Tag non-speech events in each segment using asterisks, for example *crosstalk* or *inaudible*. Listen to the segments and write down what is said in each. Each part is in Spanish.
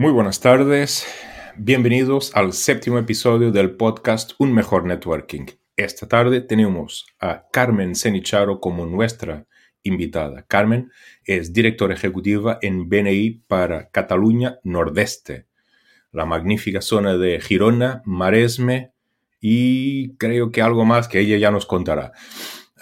Muy buenas tardes, bienvenidos al séptimo episodio del podcast Un Mejor Networking. Esta tarde tenemos a Carmen Senicharo como nuestra invitada. Carmen es directora ejecutiva en BNI para Cataluña Nordeste, la magnífica zona de Girona, Maresme y creo que algo más que ella ya nos contará.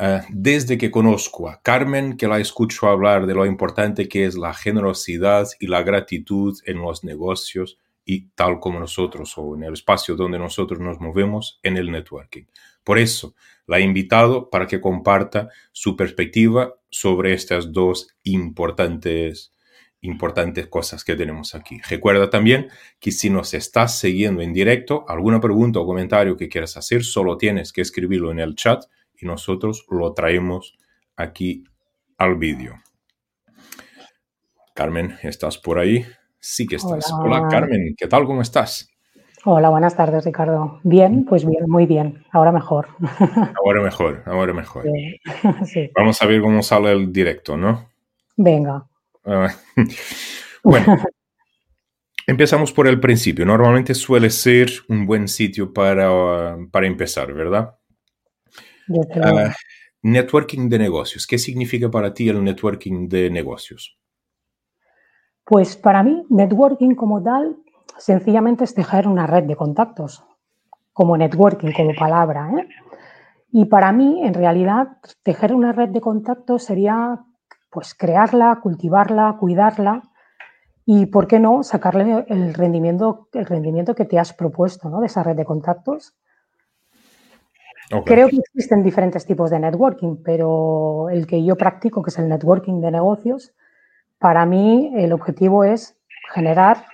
Ah, desde que conozco a Carmen, que la escucho hablar de lo importante que es la generosidad y la gratitud en los negocios y tal como nosotros o en el espacio donde nosotros nos movemos en el networking. Por eso la he invitado para que comparta su perspectiva sobre estas dos importantes importantes cosas que tenemos aquí. Recuerda también que si nos estás siguiendo en directo, alguna pregunta o comentario que quieras hacer, solo tienes que escribirlo en el chat y nosotros lo traemos aquí al vídeo. Carmen, ¿estás por ahí? Sí que estás. Hola. Carmen, ¿qué tal? ¿Cómo estás? Hola, buenas tardes Ricardo. Bien, pues bien, muy bien. Ahora mejor. *laughs* Ahora mejor, ahora mejor. *laughs* Vamos a ver cómo sale el directo, ¿no? Venga. Ah, *laughs* bueno, empezamos por el principio. Normalmente suele ser un buen sitio para, para empezar, ¿verdad? Uh, networking de negocios. ¿Qué significa para ti el networking de negocios? Pues para mí, networking como tal, sencillamente es tejer una red de contactos, como networking, como palabra. ¿eh? Y para mí, en realidad, tejer una red de contactos sería pues crearla, cultivarla, cuidarla y, ¿por qué no?, sacarle el rendimiento, el rendimiento que te has propuesto ¿no? de esa red de contactos Creo que existen diferentes tipos de networking, pero el que yo practico, que es el networking de negocios, para mí el objetivo es generar,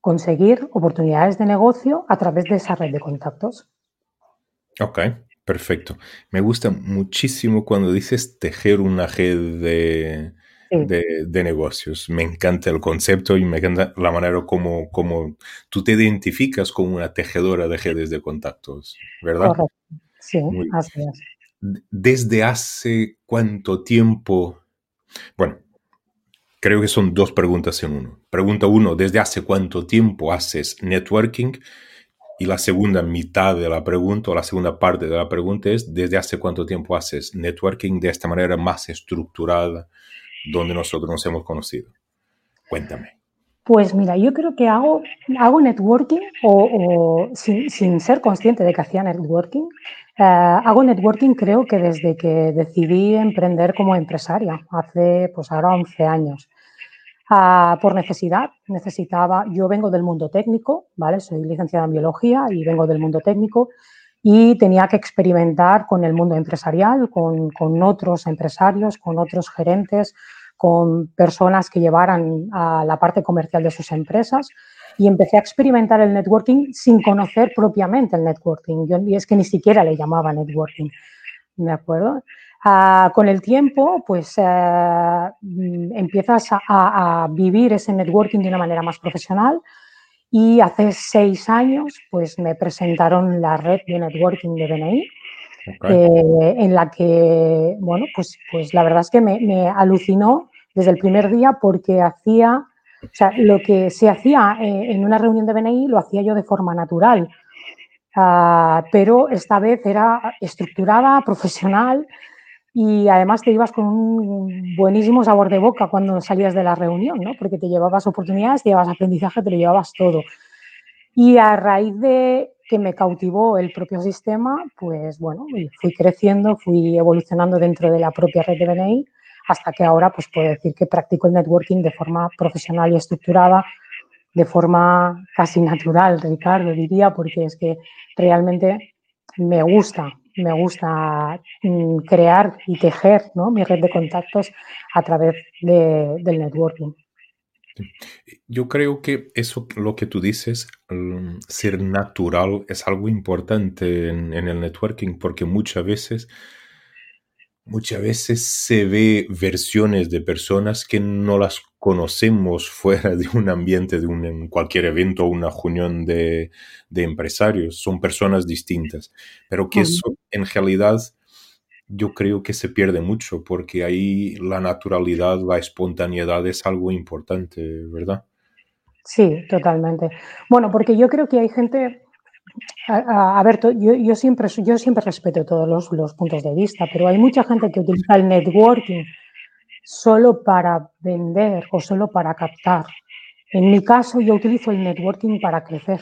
conseguir oportunidades de negocio a través de esa red de contactos. Ok, perfecto. Me gusta muchísimo cuando dices tejer una red de, de, negocios. Me encanta el concepto y me encanta la manera como, como tú te identificas como una tejedora de redes de contactos, ¿verdad? Correcto. Sí, así es. ¿Desde hace cuánto tiempo? Bueno, creo que son dos preguntas en uno. Pregunta uno, ¿desde hace cuánto tiempo haces networking? Y la segunda mitad de la pregunta, o la segunda parte de la pregunta es, ¿desde hace cuánto tiempo haces networking de esta manera más estructurada, donde nosotros nos hemos conocido. Cuéntame. Pues mira, yo creo que hago, hago networking o, sin, ser consciente de que hacía networking, eh, hago networking creo que desde que decidí emprender como empresaria, hace pues ahora 11 años. Ah, por necesidad, necesitaba, yo vengo del mundo técnico, ¿vale? Soy licenciada en biología y vengo del mundo técnico y tenía que experimentar con el mundo empresarial, con, otros empresarios, con otros gerentes, con personas que llevaran a la parte comercial de sus empresas y empecé a experimentar el networking sin conocer propiamente el networking. Y es que ni siquiera le llamaba networking, ¿de acuerdo? Ah, con el tiempo, pues eh, empiezas a, a, vivir ese networking de una manera más profesional y hace seis años, pues me presentaron la red de networking de BNI, eh, en la que, bueno, pues, pues la verdad es que me, alucinó desde el primer día porque hacía, o sea, lo que se hacía eh, en una reunión de BNI lo hacía yo de forma natural, ah, pero esta vez era estructurada, profesional y además te ibas con un buenísimo sabor de boca cuando salías de la reunión, ¿no? Porque te llevabas oportunidades, te llevabas aprendizaje, te lo llevabas todo. Y a raíz de que me cautivó el propio sistema, pues bueno, fui creciendo, fui evolucionando dentro de la propia red de BNI hasta que ahora pues puedo decir que practico el networking de forma profesional y estructurada, de forma casi natural, Ricardo, diría, porque es que realmente me gusta me gusta mm, crear y tejer ¿no? mi red de contactos a través del networking. Yo creo que eso, lo que tú dices, mm, ser natural, es algo importante en, en el networking porque muchas veces muchas veces se ve versiones de personas que no las conocemos *laughs* fuera de un ambiente, de un, cualquier evento o una reunión de, empresarios. Son personas distintas, pero que eso en realidad yo creo que se pierde mucho porque ahí la naturalidad, la espontaneidad es algo importante, ¿verdad? Sí, totalmente. Bueno, porque yo creo que hay gente, a, ver, yo, siempre, respeto todos los, los, puntos de vista, pero hay mucha gente que utiliza el networking solo para vender o solo para captar. En mi caso, yo utilizo el networking para crecer.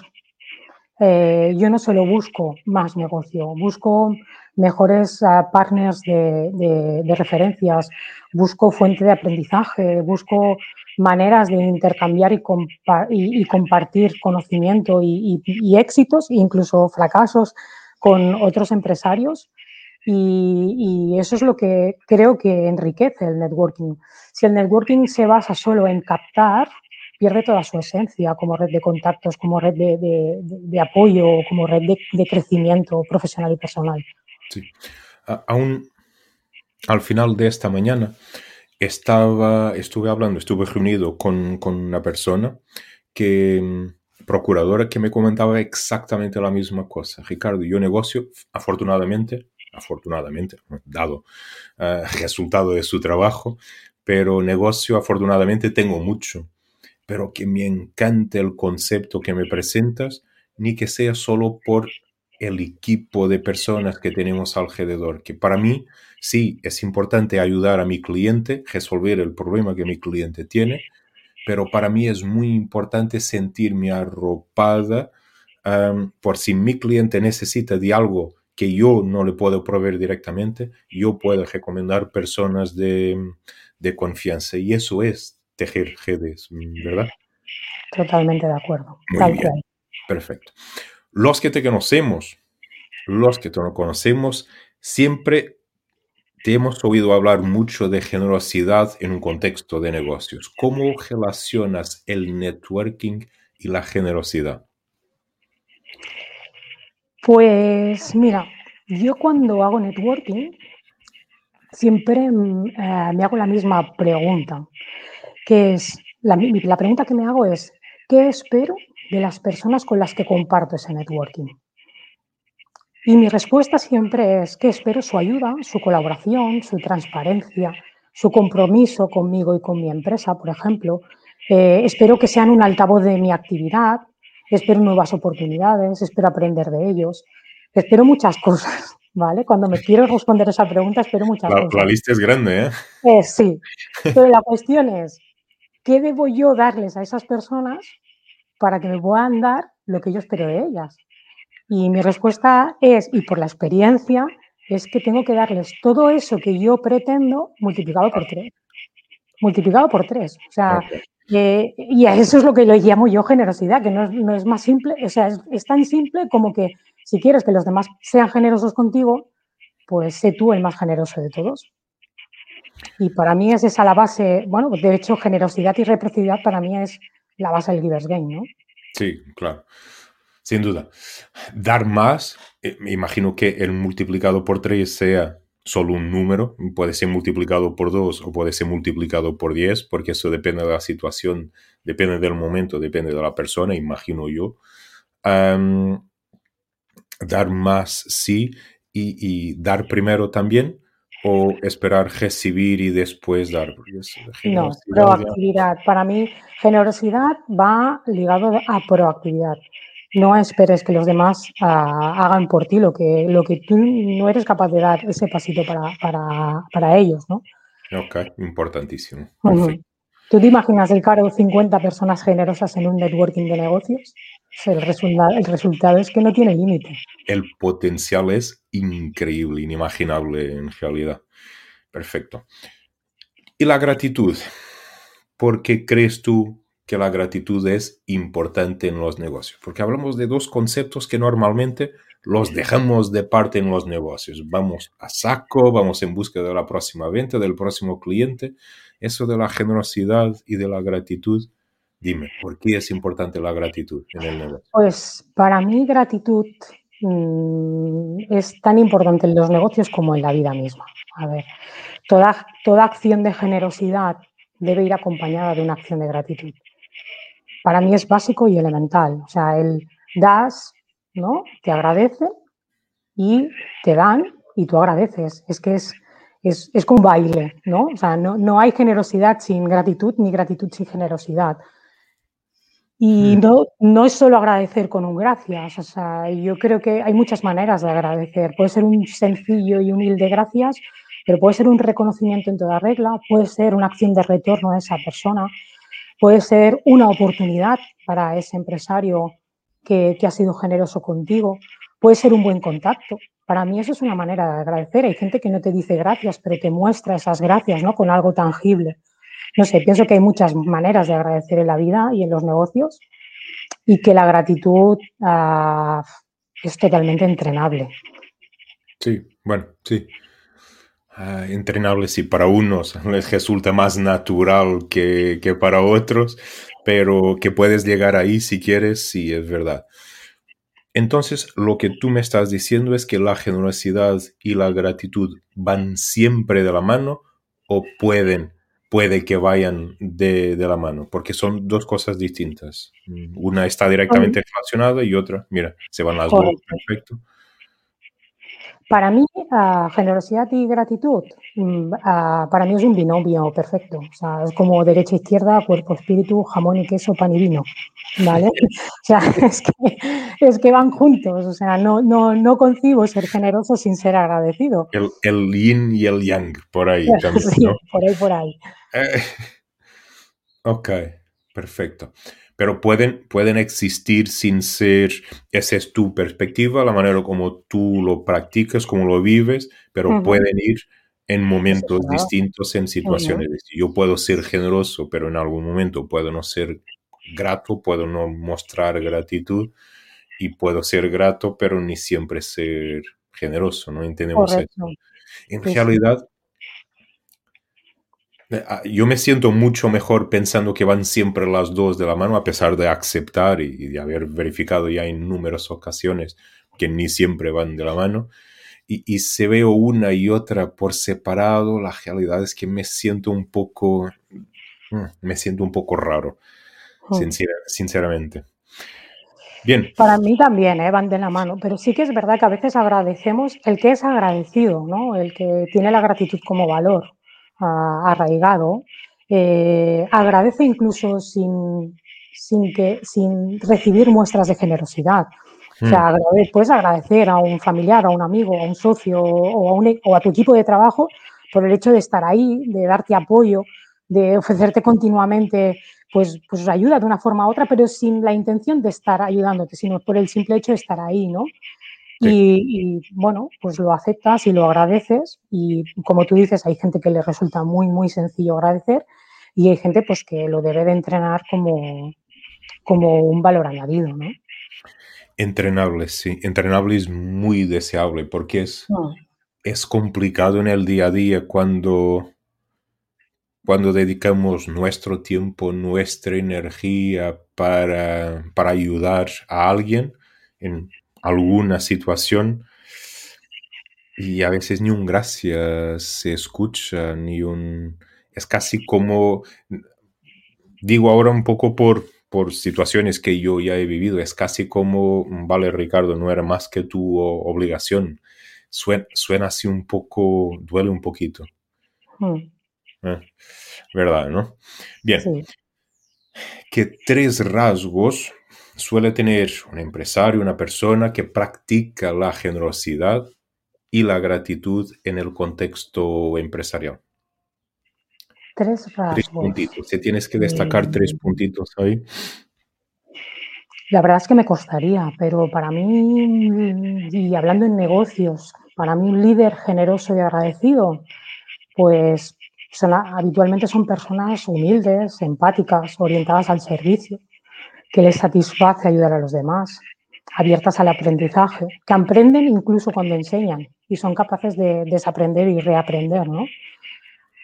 Eh, yo no solo busco más negocio, busco mejores ah, partners de, referencias, busco fuente de aprendizaje, busco maneras de intercambiar y, compartir conocimiento y, éxitos, incluso fracasos con otros empresarios. Y, eso es lo que creo que enriquece el networking. Si el networking se basa solo en captar, pierde toda su esencia como red de contactos, como red de, apoyo, como red de, crecimiento profesional y personal. Aún al final de esta mañana estaba, estuve hablando, estuve reunido con, una persona que mm, procuradora que me comentaba exactamente la misma cosa. Ricardo, yo negocio, afortunadamente, afortunadamente, dado uh, *laughs* resultado de su trabajo, pero negocio, afortunadamente, tengo mucho pero que me encante el concepto que me presentas, ni que sea solo por el equipo de personas que tenemos alrededor, que para mí sí es importante ayudar a mi cliente, resolver el problema que mi cliente tiene, pero para mí es muy importante sentirme arropada por si mi cliente necesita de algo que yo no le puedo proveer directamente, yo puedo recomendar personas de, de confianza y eso es tejer redes, ¿verdad? Totalmente de acuerdo. Muy bien. Perfecto. Los que te conocemos, los que te conocemos, siempre te hemos oído hablar mucho de generosidad en un contexto de negocios. ¿Cómo relacionas el networking y la generosidad? Pues mira, yo cuando hago networking siempre mm, eh, me hago la misma pregunta que es, la, la pregunta que me hago es, ¿qué espero de las personas con las que comparto ese networking? Y mi respuesta siempre es que espero su ayuda, su colaboración, su transparencia, su compromiso conmigo y con mi empresa, por ejemplo. Eh, espero que sean un altavoz de mi actividad, espero nuevas oportunidades, espero aprender de ellos, espero muchas *laughs* cosas, ¿vale? Cuando me quiero responder esa pregunta, espero muchas cosas. La lista es grande, ¿eh? ¿eh? Sí, pero la cuestión es, ¿qué debo yo darles a esas personas para que me puedan dar lo que yo espero de ellas? Y mi respuesta es, y por la experiencia, es que tengo que darles todo eso que yo pretendo multiplicado por tres. Multiplicado por tres. O sea, y a eso es lo que lo llamo yo generosidad, que no es, más simple, o sea, es, tan simple como que si quieres que los demás sean generosos contigo, pues sé tú el más generoso de todos. Y para mí es esa la base, bueno, de hecho, generosidad y reciprocidad para mí es la base del Givers Game, ¿no? Sí, claro. Sin duda. Dar más, eh, me imagino que el multiplicado por 3 sea solo un número, puede ser multiplicado por 2 o puede ser multiplicado por 10, porque eso depende de la situación, depende del momento, depende de la persona, imagino yo. dar más sí y, y, dar primero también o esperar recibir y después dar? No, proactividad. Para mí, generosidad va ligado a proactividad. No esperes que los demás ah, hagan por ti lo que, lo que tú no eres capaz de dar ese pasito para, para, ellos, ¿no? Ok, importantísimo. ¿Tú te imaginas el caro 50 personas generosas en un networking de negocios? El resultado, el resultado es que no tiene límite. El potencial es increíble, inimaginable en realidad. Perfecto. ¿Y la gratitud? ¿Por qué crees tú que la gratitud es importante en los negocios? Porque hablamos de dos conceptos que normalmente los dejamos de parte en los negocios. Vamos a saco, vamos en busca de la próxima venta, del próximo cliente. Eso de la generosidad y de la gratitud Dime, ¿por qué es importante la gratitud en el negocio? Pues para mí gratitud mm, es tan importante en los negocios como en la vida misma. A ver, toda, toda acción de generosidad debe ir acompañada de una acción de gratitud. Para mí es básico y elemental. O sea, el das, ¿no? Te agradece y te dan y tú agradeces. Es que es, es, es como baile, ¿no? O sea, no, no hay generosidad sin gratitud ni gratitud sin generosidad. Y mm. no, no es solo agradecer con un gracias, o sea, yo creo que hay muchas maneras de agradecer. Puede ser un sencillo y humilde gracias, pero puede ser un reconocimiento en toda regla, puede ser una acción de retorno a esa persona, puede ser una oportunidad para ese empresario que, que ha sido generoso contigo, puede ser un buen contacto. Para mí eso es una manera de agradecer. Hay gente que no te dice gracias, pero te muestra esas gracias ¿no? con algo tangible. No sé, pienso que hay muchas maneras de agradecer en la vida y en los negocios y que la gratitud uh, es totalmente entrenable. Sí, bueno, sí. Uh, entrenable sí, para unos *laughs* les resulta más natural que, que, para otros, pero que puedes llegar ahí si quieres, sí, es verdad. Entonces, lo que tú me estás diciendo es que la generosidad y la gratitud van siempre de la mano o pueden puede que vayan de, de, la mano, porque son dos cosas distintas. Una está directamente relacionada y otra, mira, se van las dos, perfecto. Para mí, uh, generosidad y gratitud, uh, para mí es un binomio perfecto. O sea, es como derecha, izquierda, cuerpo, espíritu, jamón y queso, pan y vino. ¿Vale? *laughs* o sea, *laughs* es que, es que, van juntos. O sea, no, no, no concibo ser generoso sin ser agradecido. El, el yin y el yang, por ahí *laughs* también. sí, por ahí, por ahí. Eh, ok, perfecto. Pero pueden, pueden existir sin ser, esa es tu perspectiva, la manera como tú lo practicas, como lo vives, pero pueden ir en momentos distintos, en situaciones. Yo puedo ser generoso, pero en algún momento puedo no ser grato, puedo no mostrar gratitud y puedo ser grato, pero ni siempre ser generoso, ¿no? Entendemos eso. En realidad, eh, ah, yo me siento mucho mejor pensando que van siempre las dos de la mano, a pesar de aceptar y de haber verificado ya en numerosas ocasiones que ni siempre van de la mano. Y, y si veo una y otra por separado, la realidad es que me siento un poco, mm, me siento un poco raro, sinceramente. Bien. Para mí también ¿eh? van de la mano, pero sí que es verdad que a veces agradecemos el que es agradecido, ¿no? el que tiene la gratitud como valor arraigado, eh, agradece incluso sin, sin, que, sin recibir muestras de generosidad. O sea, hmm. puedes agradecer a un familiar, a un amigo, a un socio o a, un, e, o a tu equipo de trabajo por el hecho de estar ahí, de darte apoyo, de ofrecerte continuamente pues, pues ayuda de una forma u otra, pero sin la intención de estar ayudándote, sino por el simple hecho de estar ahí, ¿no? Y, bueno, pues lo aceptas y lo agradeces y como tú dices, hay gente que le resulta muy, muy sencillo agradecer y hay gente pues que lo debe de entrenar como, como un valor añadido, ¿no? Entrenable, sí. Entrenable es muy deseable porque es, ah. es complicado en el día a día cuando, cuando dedicamos nuestro tiempo, nuestra energía para, para ayudar a alguien en alguna situación y a veces ni un gracias se escucha, ni un... Es casi como, digo ahora un poco por, por situaciones que yo ya he vivido, es casi como, vale Ricardo, no era más que tu obligación. Suena, suena así un poco, duele un poquito. Hmm. Eh, ¿Verdad, no? Bien. Que tres rasgos suele tener un empresario, una persona que practica la generosidad y la gratitud en el contexto empresarial. Tres rasgos. Tres puntitos. Si tienes que destacar tres puntitos ahí. La verdad es que me costaría, pero para mí, y hablando en negocios, para mí un líder generoso y agradecido, pues habitualmente son personas humildes, empáticas, orientadas al servicio que les satisface ayudar a los demás, abiertas al aprendizaje, que aprenden incluso cuando enseñan y son capaces de desaprender y reaprender, ¿no?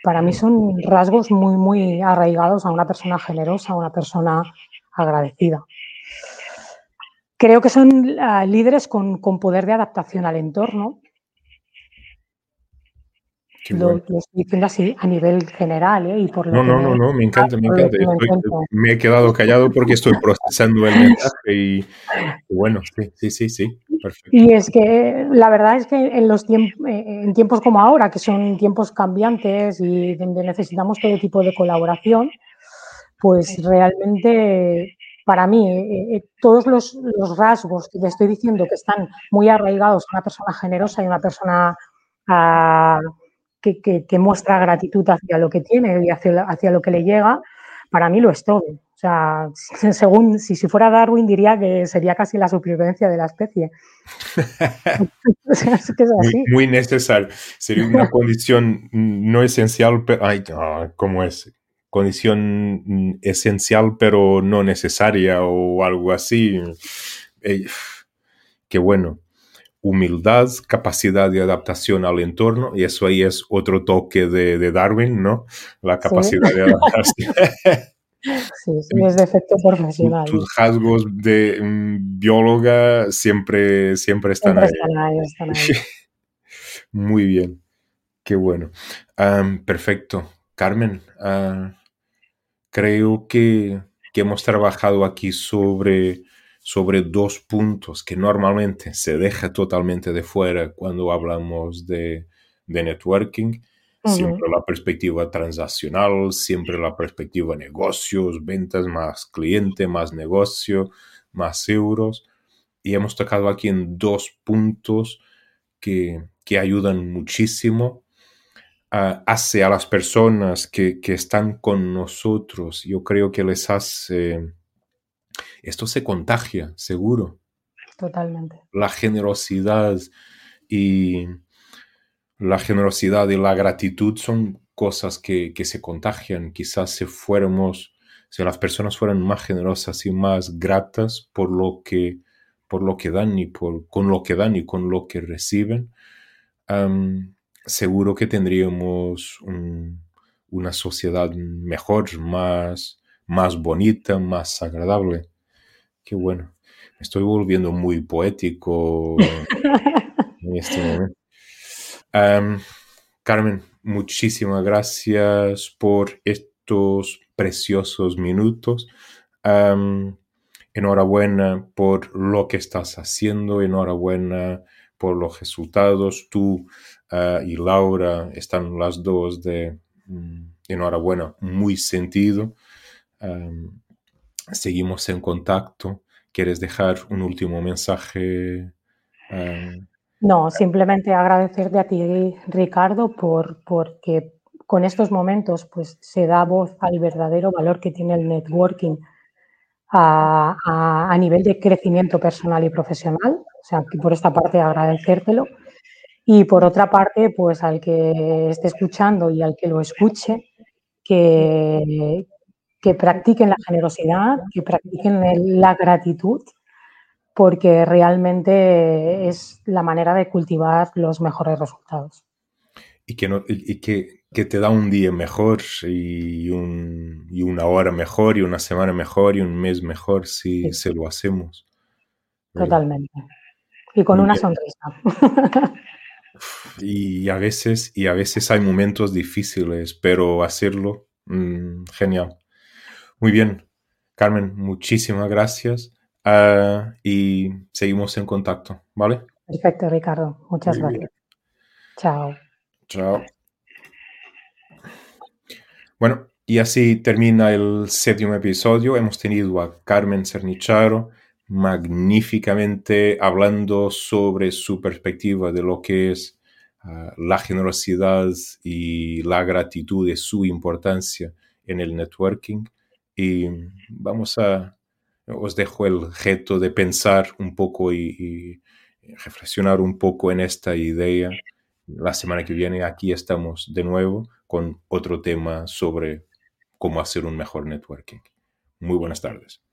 Para mí son rasgos muy, muy arraigados a una persona generosa, a una persona agradecida. Creo que son uh, líderes con, con poder de adaptación al entorno lo, estoy diciendo así a nivel general ¿eh? y por no, no, no, no, me encanta, me encanta. me he quedado callado porque estoy procesando el mensaje y, bueno, sí, sí, sí, sí, perfecto. Y es que la verdad es que en los tiempos, en tiempos como ahora, que son tiempos cambiantes y donde necesitamos todo tipo de colaboración, pues realmente para mí, eh, eh, todos los, rasgos que te estoy diciendo que están muy arraigados a una persona generosa y una persona ah, que, muestra gratitud hacia lo que tiene y hacia, hacia, lo que le llega, para mí lo es todo. O sea, *laughs* según si, si fuera Darwin diría que sería casi la supervivencia de la especie. *laughs* Muy, necesario. Sería una condición no esencial, pero, ay, ¿cómo es? condición esencial pero no necesaria o algo así. Eh, qué bueno. Humildad, capacidad de adaptación al entorno, y eso ahí es otro toque de, Darwin, ¿no? La capacidad de adaptarse. *laughs* Sí, sí, es de efecto profesional. Tus rasgos de mm, bióloga siempre, siempre están ahí. Están ahí, *laughs* Muy bien, qué bueno. perfecto. Carmen, uh, creo que, hemos trabajado aquí sobre, sobre dos puntos que normalmente se deja totalmente de fuera cuando hablamos de, networking. Siempre la perspectiva transaccional, siempre la perspectiva negocios, ventas, más cliente, más negocio, más euros. Y hemos tocado aquí en dos puntos que, que ayudan muchísimo hace a las personas que, están con nosotros, yo creo que les hace, esto se contagia, seguro. Totalmente. La generosidad y la generosidad y la gratitud son cosas que, se contagian. Quizás si fuéramos, si las personas fueran más generosas y más gratas por lo que, por lo que dan y por, con lo que dan y con lo que reciben, seguro que tendríamos una sociedad mejor, más, más bonita, más agradable. Qué bueno. Estoy volviendo muy poético en este momento. Carmen, muchísimas gracias por estos preciosos minutos. enhorabuena por lo que estás haciendo, enhorabuena por los resultados. Tú Ah, y Laura están las dos de mm, enhorabuena, muy sentido. Seguimos en contacto. ¿Quieres dejar un último mensaje? no, simplemente agradecerte a ti, Ricardo, por, porque con estos momentos pues, se da voz al verdadero valor que tiene el networking a, a nivel de crecimiento personal y profesional. O sea, que por esta parte agradecértelo. Y por otra parte, pues al que esté escuchando y al que lo escuche, que, que practiquen la generosidad, que practiquen la gratitud, porque realmente es la manera de cultivar los mejores resultados. Y que, no, y que, que te da un día mejor y, un, y, una hora mejor y una semana mejor y un mes mejor si se lo hacemos. Totalmente. Y con una sonrisa. Y a veces, y a veces hay momentos difíciles, pero hacerlo, mm, genial. Muy bien, Carmen, muchísimas gracias ah, y seguimos en contacto, ¿vale? Perfecto, Ricardo. Muchas gracias. Chao. Chao. Bueno, y así termina el séptimo episodio. Hemos tenido a Carmen Cernicharo magníficamente hablando sobre su perspectiva de lo que es ah, la generosidad y la gratitud de su importancia en el networking. Y vamos a, os dejo el reto de pensar un poco y, reflexionar un poco en esta idea. La semana que viene aquí estamos de nuevo con otro tema sobre cómo hacer un mejor networking. Muy buenas tardes.